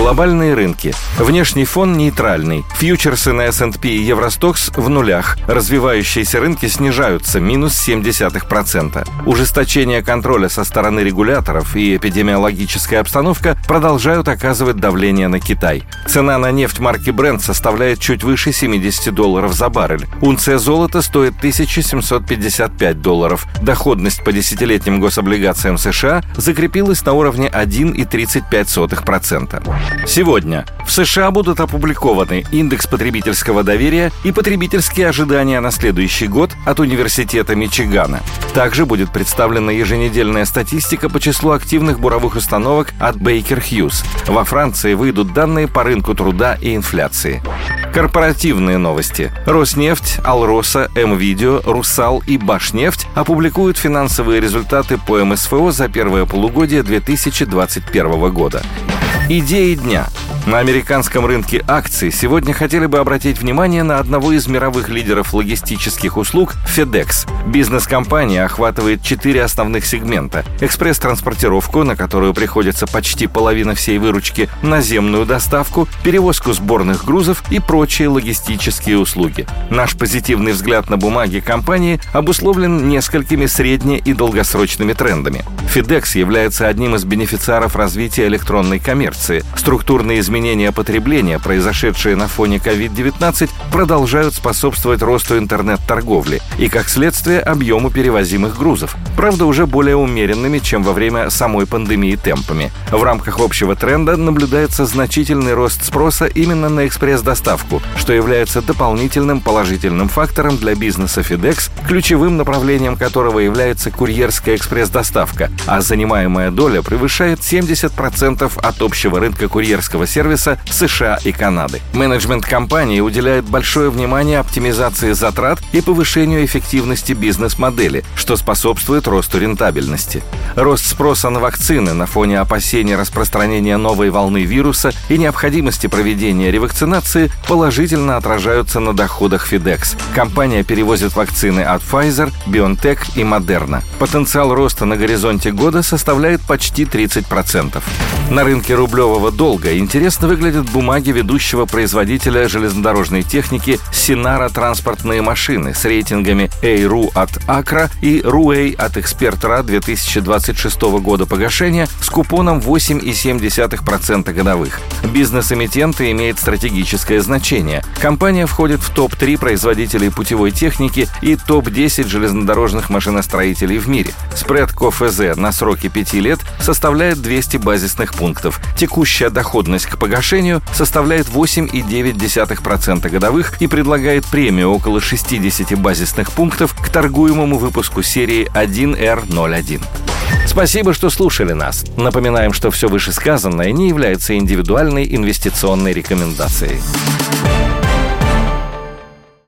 Глобальные рынки. Внешний фон нейтральный. Фьючерсы на S&P и Евростокс в нулях. Развивающиеся рынки снижаются минус 0,7%. Ужесточение контроля со стороны регуляторов и эпидемиологическая обстановка продолжают оказывать давление на Китай. Цена на нефть марки Brent составляет чуть выше 70 долларов за баррель. Унция золота стоит 1755 долларов. Доходность по десятилетним гособлигациям США закрепилась на уровне 1,35%. Сегодня в США будут опубликованы индекс потребительского доверия и потребительские ожидания на следующий год от Университета Мичигана. Также будет представлена еженедельная статистика по числу активных буровых установок от Baker Hughes. Во Франции выйдут данные по рынку труда и инфляции. Корпоративные новости. Роснефть, Алроса, Мвидео, Русал и Башнефть опубликуют финансовые результаты по МСФО за первое полугодие 2021 года. Идеи дня. На американском рынке акций сегодня хотели бы обратить внимание на одного из мировых лидеров логистических услуг – FedEx. Бизнес-компания охватывает четыре основных сегмента – экспресс-транспортировку, на которую приходится почти половина всей выручки, наземную доставку, перевозку сборных грузов и прочие логистические услуги. Наш позитивный взгляд на бумаги компании обусловлен несколькими средне- и долгосрочными трендами. FedEx является одним из бенефициаров развития электронной коммерции. Структурные изменения потребления, произошедшие на фоне COVID-19, продолжают способствовать росту интернет-торговли и, как следствие, объему перевозимых грузов. Правда, уже более умеренными, чем во время самой пандемии темпами. В рамках общего тренда наблюдается значительный рост спроса именно на экспресс-доставку, что является дополнительным положительным фактором для бизнеса FedEx, ключевым направлением которого является курьерская экспресс-доставка, а занимаемая доля превышает 70% от общего рынка курьерского сервиса сервиса США и Канады. Менеджмент компании уделяет большое внимание оптимизации затрат и повышению эффективности бизнес-модели, что способствует росту рентабельности. Рост спроса на вакцины на фоне опасений распространения новой волны вируса и необходимости проведения ревакцинации положительно отражаются на доходах FedEx. Компания перевозит вакцины от Pfizer, BioNTech и Moderna. Потенциал роста на горизонте года составляет почти 30%. На рынке рублевого долга интересно выглядят бумаги ведущего производителя железнодорожной техники Синара транспортные машины с рейтингами A.RU от Акра и RUA от Экспертра 2026 года погашения с купоном 8,7% годовых. Бизнес эмитента имеет стратегическое значение. Компания входит в топ-3 производителей путевой техники и топ-10 железнодорожных машиностроителей в мире. Спред КОФЗ на сроки 5 лет составляет 200 базисных пунктов. Текущая доходность к погашению составляет 8,9% годовых и предлагает премию около 60 базисных пунктов к торгуемому выпуску серии 1R01. Спасибо, что слушали нас. Напоминаем, что все вышесказанное не является индивидуальной инвестиционной рекомендацией.